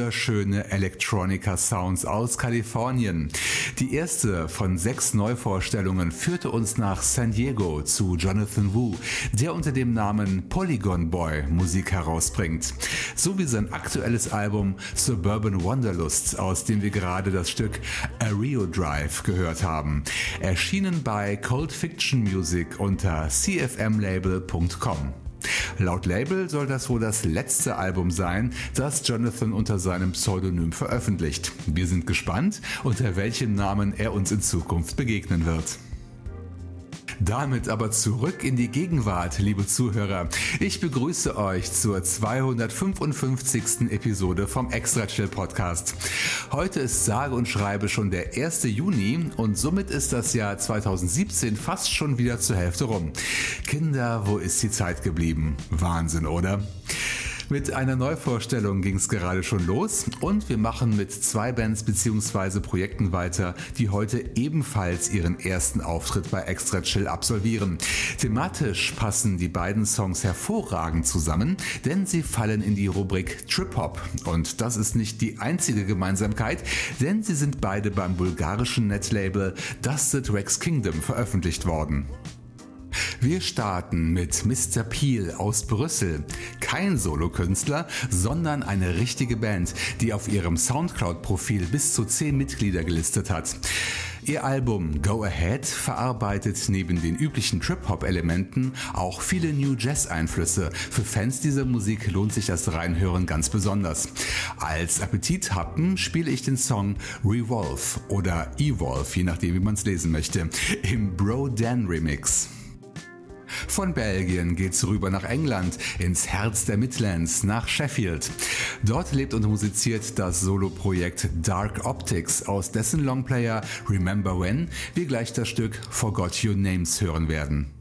Wunderschöne Electronica Sounds aus Kalifornien. Die erste von sechs Neuvorstellungen führte uns nach San Diego zu Jonathan Wu, der unter dem Namen Polygon Boy Musik herausbringt. So wie sein aktuelles Album Suburban Wanderlust, aus dem wir gerade das Stück Aereo Drive gehört haben. Erschienen bei Cold Fiction Music unter cfmlabel.com. Laut Label soll das wohl das letzte Album sein, das Jonathan unter seinem Pseudonym veröffentlicht. Wir sind gespannt, unter welchem Namen er uns in Zukunft begegnen wird. Damit aber zurück in die Gegenwart, liebe Zuhörer. Ich begrüße euch zur 255. Episode vom Extra Chill Podcast. Heute ist sage und schreibe schon der 1. Juni und somit ist das Jahr 2017 fast schon wieder zur Hälfte rum. Kinder, wo ist die Zeit geblieben? Wahnsinn, oder? Mit einer Neuvorstellung ging es gerade schon los und wir machen mit zwei Bands bzw. Projekten weiter, die heute ebenfalls ihren ersten Auftritt bei Extra Chill absolvieren. Thematisch passen die beiden Songs hervorragend zusammen, denn sie fallen in die Rubrik Trip Hop und das ist nicht die einzige Gemeinsamkeit, denn sie sind beide beim bulgarischen Netlabel Dusted Rex Kingdom veröffentlicht worden. Wir starten mit Mr. Peel aus Brüssel. Kein Solokünstler, sondern eine richtige Band, die auf ihrem Soundcloud-Profil bis zu 10 Mitglieder gelistet hat. Ihr Album Go Ahead verarbeitet neben den üblichen Trip-Hop-Elementen auch viele New Jazz-Einflüsse. Für Fans dieser Musik lohnt sich das Reinhören ganz besonders. Als Appetithappen spiele ich den Song Revolve oder Evolve, je nachdem wie man es lesen möchte, im Bro Dan Remix. Von Belgien geht's rüber nach England, ins Herz der Midlands, nach Sheffield. Dort lebt und musiziert das Soloprojekt Dark Optics, aus dessen Longplayer Remember When wir gleich das Stück Forgot Your Names hören werden.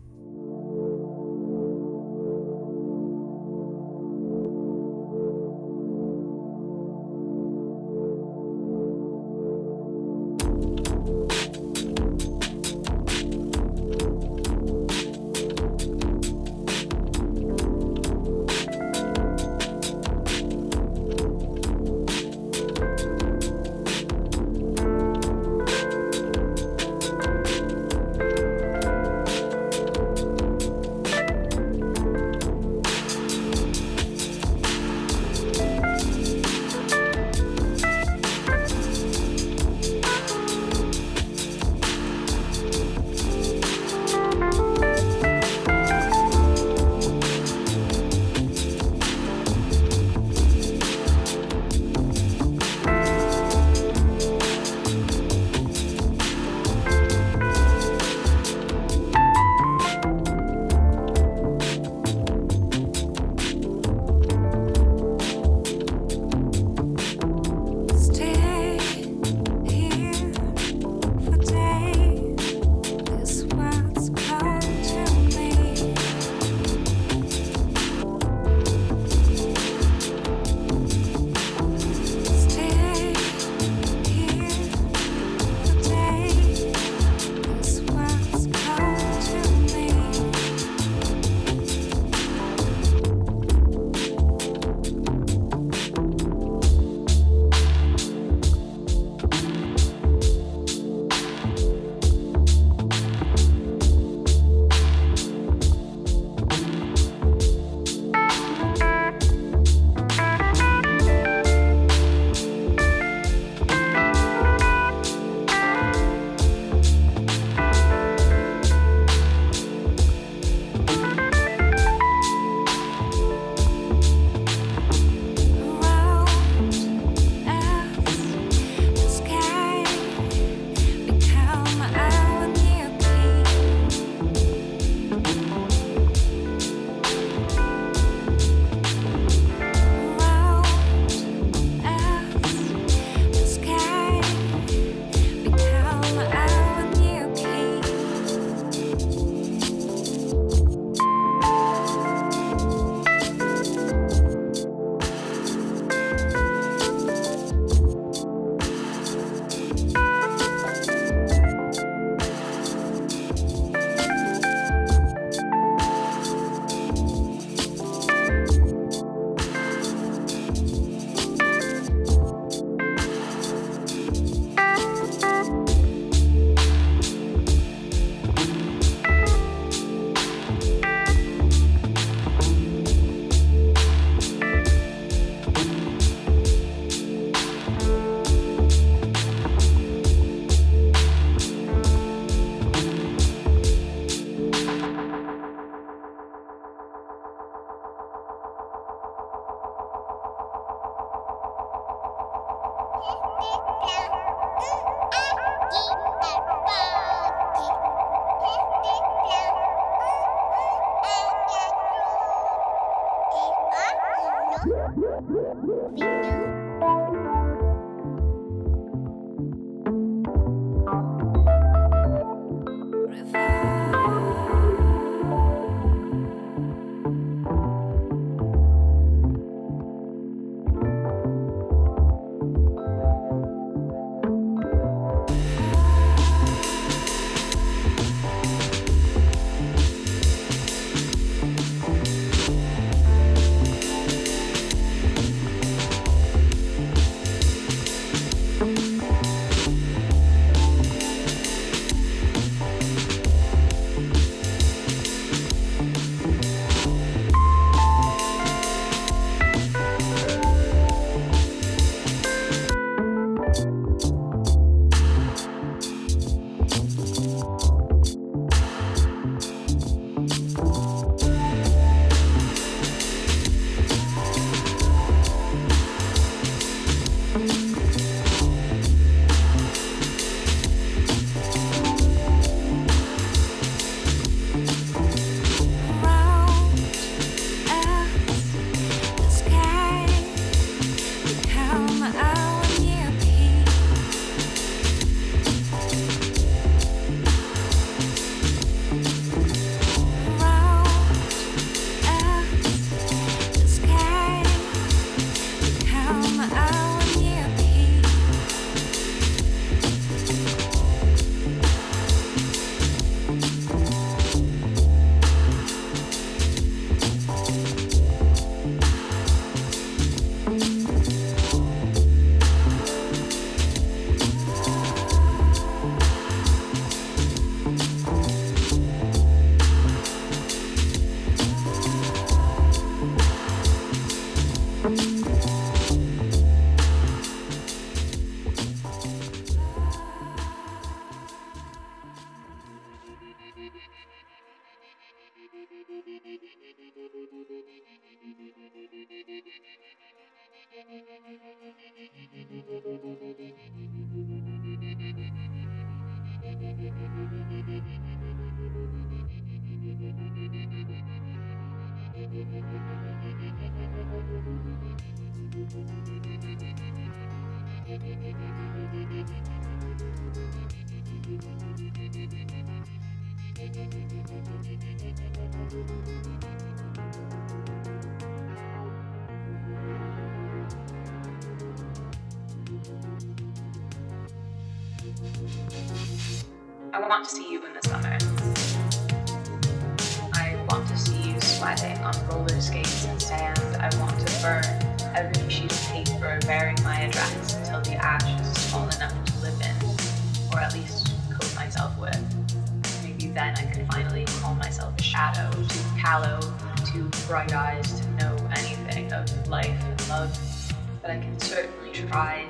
But I can certainly try.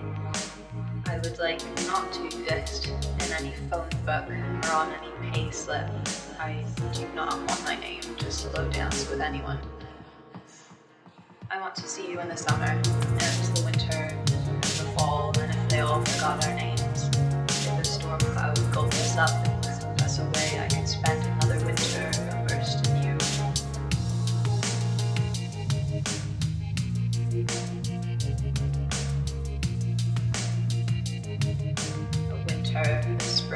I would like not to exist in any phone book or on any pay slip. I do not want my name to slow dance with anyone. I want to see you in the summer, and the winter, and the fall, and if they all forgot our names, if the storm cloud gulped us up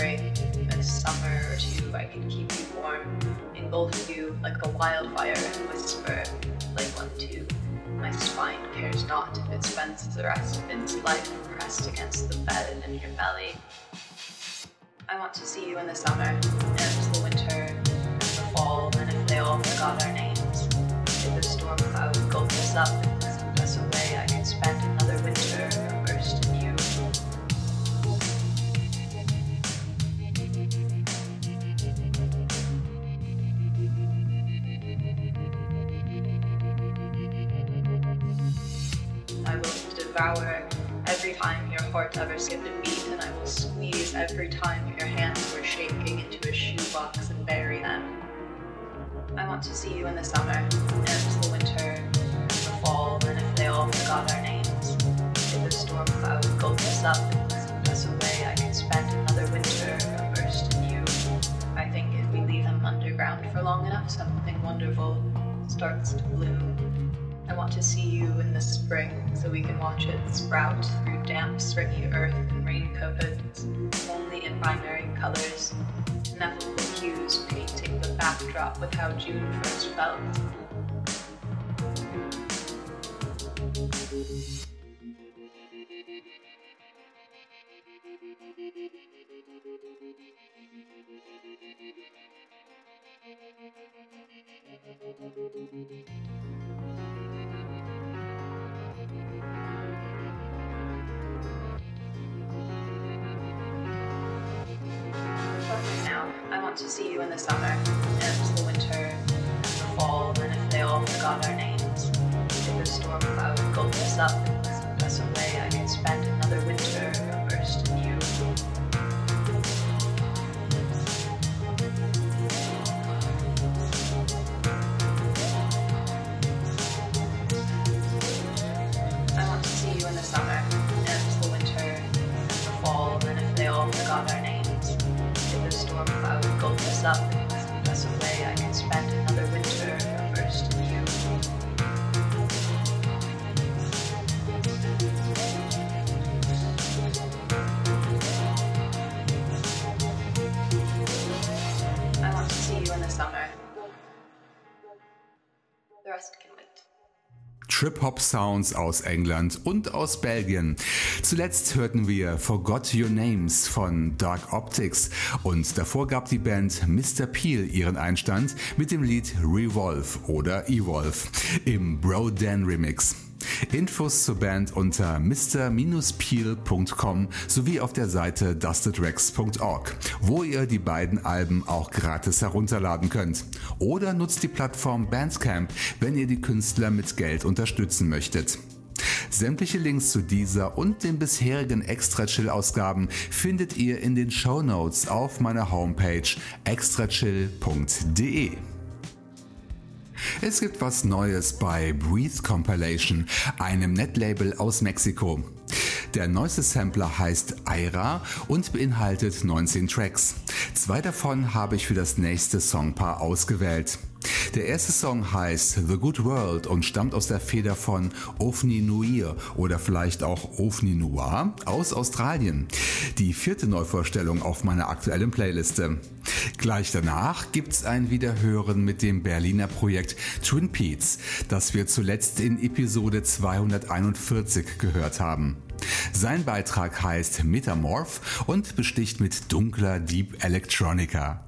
spring, a summer or two, I can keep you warm, engulf you like a wildfire and whisper, like one too. My spine cares not if it spends the rest of its life pressed against the bed and in your belly. I want to see you in the summer, and the winter, and the fall, and if they all forgot our names, if the storm cloud gulped us up heart ever skipped a beat, and I will squeeze every time your hands were shaking into a shoebox and bury them. I want to see you in the summer, and the winter, the fall, and if they all forgot our names, if the storm cloud gulped us up and swept us away, I could spend another winter immersed in you. I think if we leave them underground for long enough, something wonderful starts to bloom. I want to see you in the spring so we can watch it sprout through damp, springy earth and raincoats, only in primary colors, ineffable hues painting the backdrop with how June first felt. Now, I want to see you in the summer, and the winter, and the fall, and if they all forgot our names. If the storm cloud gulped us up us up and us away, I could spend another winter immersed in you. I want to see you in the summer. The rest can wait. Trip-Hop-Sounds aus England und aus Belgien. Zuletzt hörten wir Forgot Your Names von Dark Optics und davor gab die Band Mr. Peel ihren Einstand mit dem Lied Revolve oder Evolve im Bro Dan Remix. Infos zur Band unter mr-peel.com sowie auf der Seite dustedrex.org, wo ihr die beiden Alben auch gratis herunterladen könnt. Oder nutzt die Plattform Bandcamp, wenn ihr die Künstler mit Geld unterstützen möchtet. Sämtliche Links zu dieser und den bisherigen Extra Chill Ausgaben findet ihr in den Show Notes auf meiner Homepage extrachill.de. Es gibt was Neues bei Breathe Compilation, einem Netlabel aus Mexiko. Der neueste Sampler heißt Aira und beinhaltet 19 Tracks. Zwei davon habe ich für das nächste Songpaar ausgewählt. Der erste Song heißt The Good World und stammt aus der Feder von Ofni Nuir oder vielleicht auch Ofni Noir aus Australien. Die vierte Neuvorstellung auf meiner aktuellen Playliste. Gleich danach gibt's ein Wiederhören mit dem Berliner Projekt Twin Peaks, das wir zuletzt in Episode 241 gehört haben. Sein Beitrag heißt Metamorph und besticht mit dunkler Deep Electronica.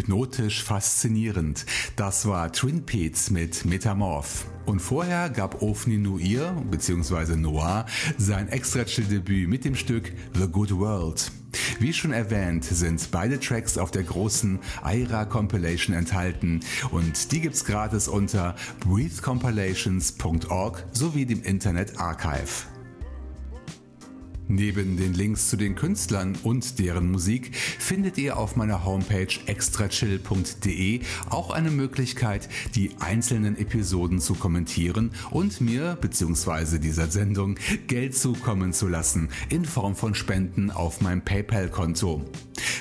Hypnotisch faszinierend. Das war Twin Peaks mit Metamorph. Und vorher gab Ofni Nuir bzw. Noir sein extra chill Debüt mit dem Stück The Good World. Wie schon erwähnt, sind beide Tracks auf der großen Aira Compilation enthalten und die gibt's gratis unter breathecompilations.org sowie dem Internet Archive. Neben den Links zu den Künstlern und deren Musik findet ihr auf meiner Homepage extrachill.de auch eine Möglichkeit, die einzelnen Episoden zu kommentieren und mir bzw. dieser Sendung Geld zukommen zu lassen in Form von Spenden auf meinem PayPal-Konto.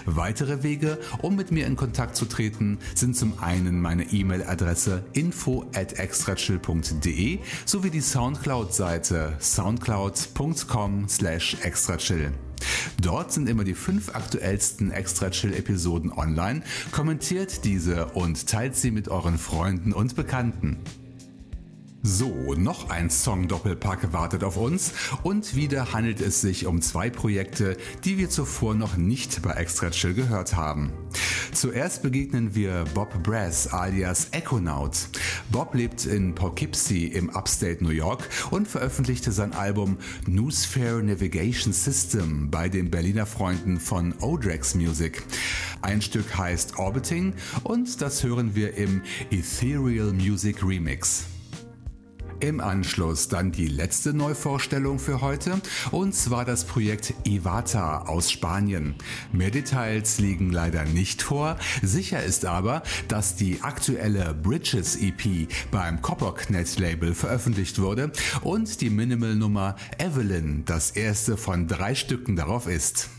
Weitere Wege, um mit mir in Kontakt zu treten, sind zum einen meine E-Mail-Adresse info at extrachill.de sowie die Soundcloud-Seite soundcloud.com slash extrachill. Dort sind immer die fünf aktuellsten Extra Chill Episoden online. Kommentiert diese und teilt sie mit euren Freunden und Bekannten. So, noch ein Song-Doppelpack wartet auf uns und wieder handelt es sich um zwei Projekte, die wir zuvor noch nicht bei Extra Chill gehört haben. Zuerst begegnen wir Bob Brass alias Echonaut. Bob lebt in Poughkeepsie im Upstate New York und veröffentlichte sein Album Newsphere Navigation System bei den Berliner Freunden von Odrex Music. Ein Stück heißt Orbiting und das hören wir im Ethereal Music Remix. Im Anschluss dann die letzte Neuvorstellung für heute und zwar das Projekt Ivata aus Spanien. Mehr Details liegen leider nicht vor. Sicher ist aber, dass die aktuelle Bridges EP beim Copperknet Label veröffentlicht wurde und die Minimal Nummer Evelyn das erste von drei Stücken darauf ist.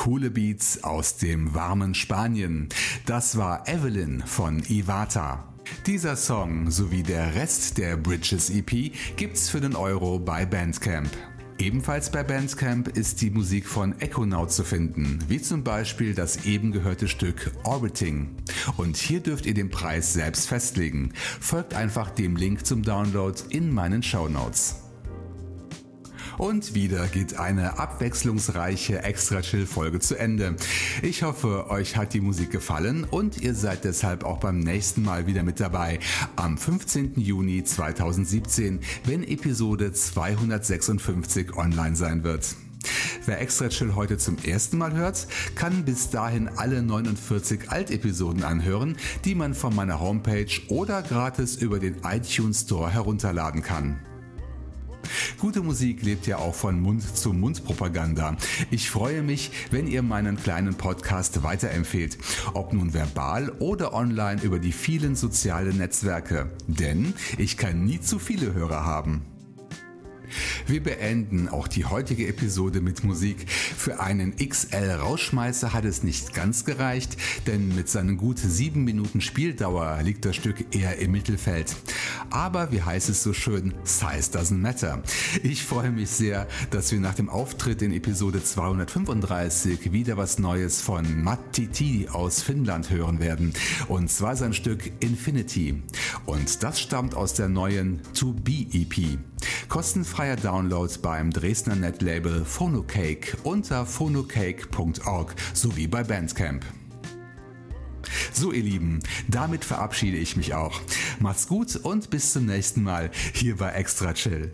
Coole Beats aus dem warmen Spanien. Das war Evelyn von Ivata. Dieser Song sowie der Rest der Bridges EP gibt's für den Euro bei Bandcamp. Ebenfalls bei Bandcamp ist die Musik von Echonaut zu finden, wie zum Beispiel das eben gehörte Stück Orbiting. Und hier dürft ihr den Preis selbst festlegen. Folgt einfach dem Link zum Download in meinen Show Notes. Und wieder geht eine abwechslungsreiche Extra-Chill-Folge zu Ende. Ich hoffe, euch hat die Musik gefallen und ihr seid deshalb auch beim nächsten Mal wieder mit dabei. Am 15. Juni 2017, wenn Episode 256 online sein wird. Wer Extra Chill heute zum ersten Mal hört, kann bis dahin alle 49 Altepisoden anhören, die man von meiner Homepage oder gratis über den iTunes Store herunterladen kann. Gute Musik lebt ja auch von Mund-zu-Mund-Propaganda. Ich freue mich, wenn ihr meinen kleinen Podcast weiterempfehlt, ob nun verbal oder online über die vielen sozialen Netzwerke. Denn ich kann nie zu viele Hörer haben. Wir beenden auch die heutige Episode mit Musik. Für einen XL-Rauschmeißer hat es nicht ganz gereicht, denn mit seinen gut sieben Minuten Spieldauer liegt das Stück eher im Mittelfeld. Aber wie heißt es so schön, Size doesn't matter. Ich freue mich sehr, dass wir nach dem Auftritt in Episode 235 wieder was Neues von Matt Titi aus Finnland hören werden. Und zwar sein Stück Infinity. Und das stammt aus der neuen To Be EP. Kostenfreier Download beim Dresdner Netlabel Phonocake unter phonocake.org sowie bei Bandcamp. So ihr Lieben, damit verabschiede ich mich auch. Macht's gut und bis zum nächsten Mal hier bei Extra Chill.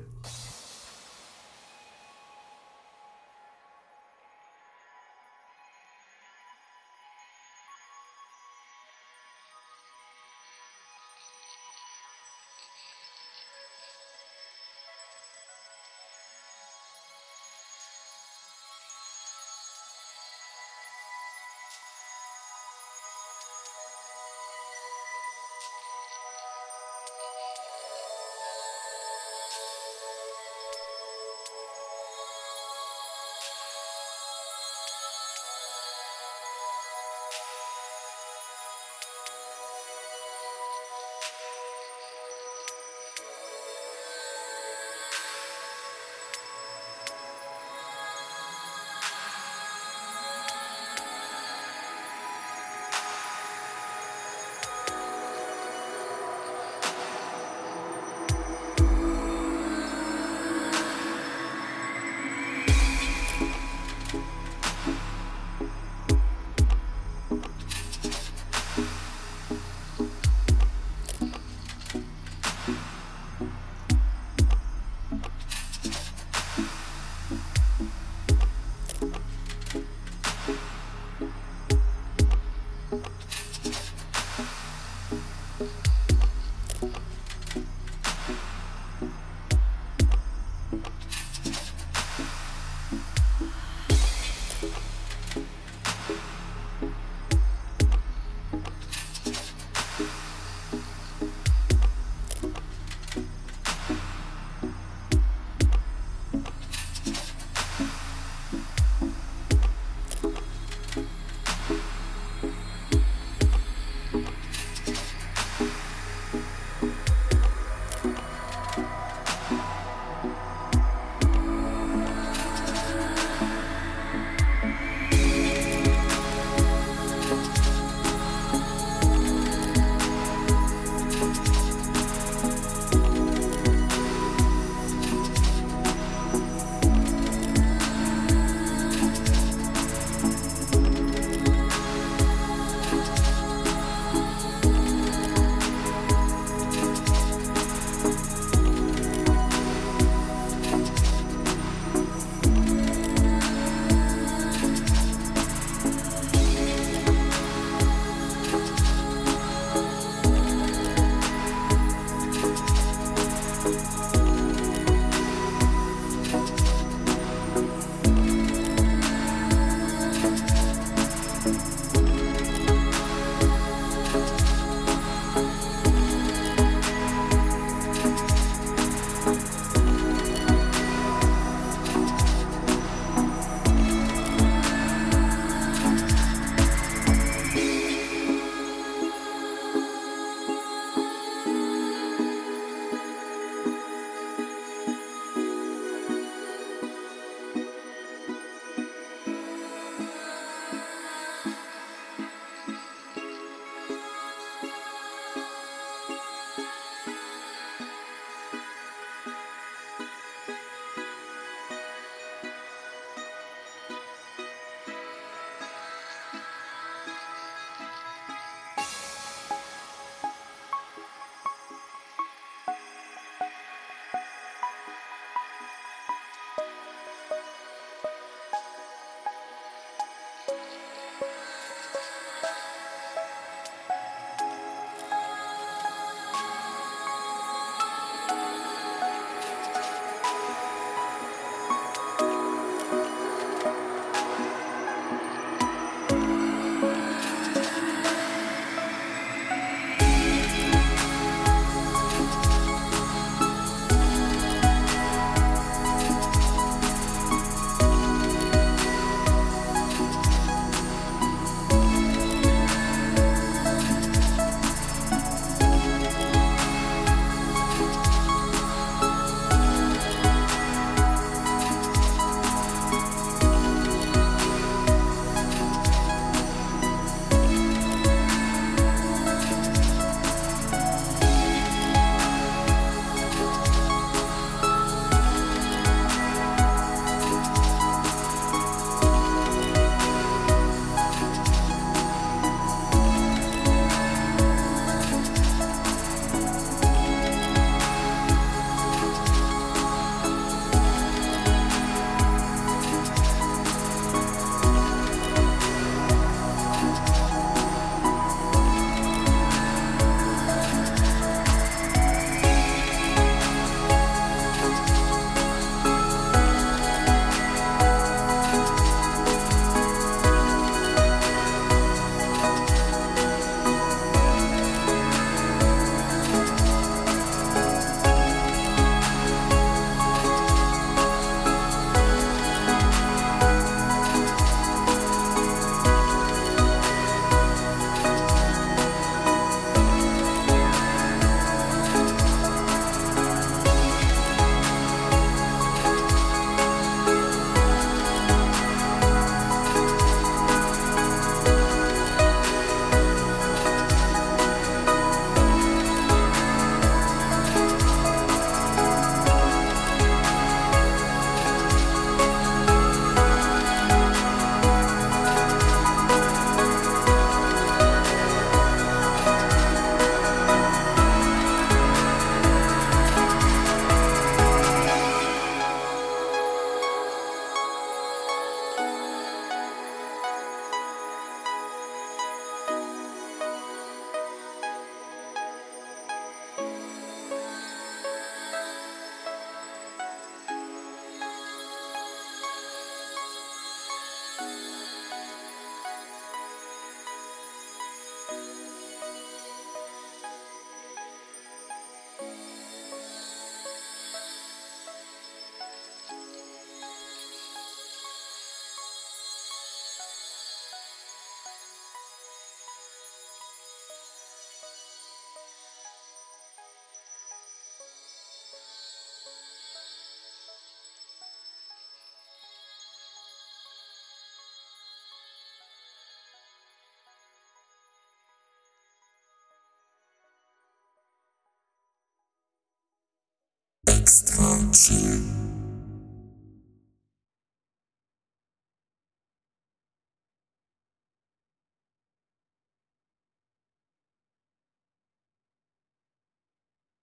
Sila.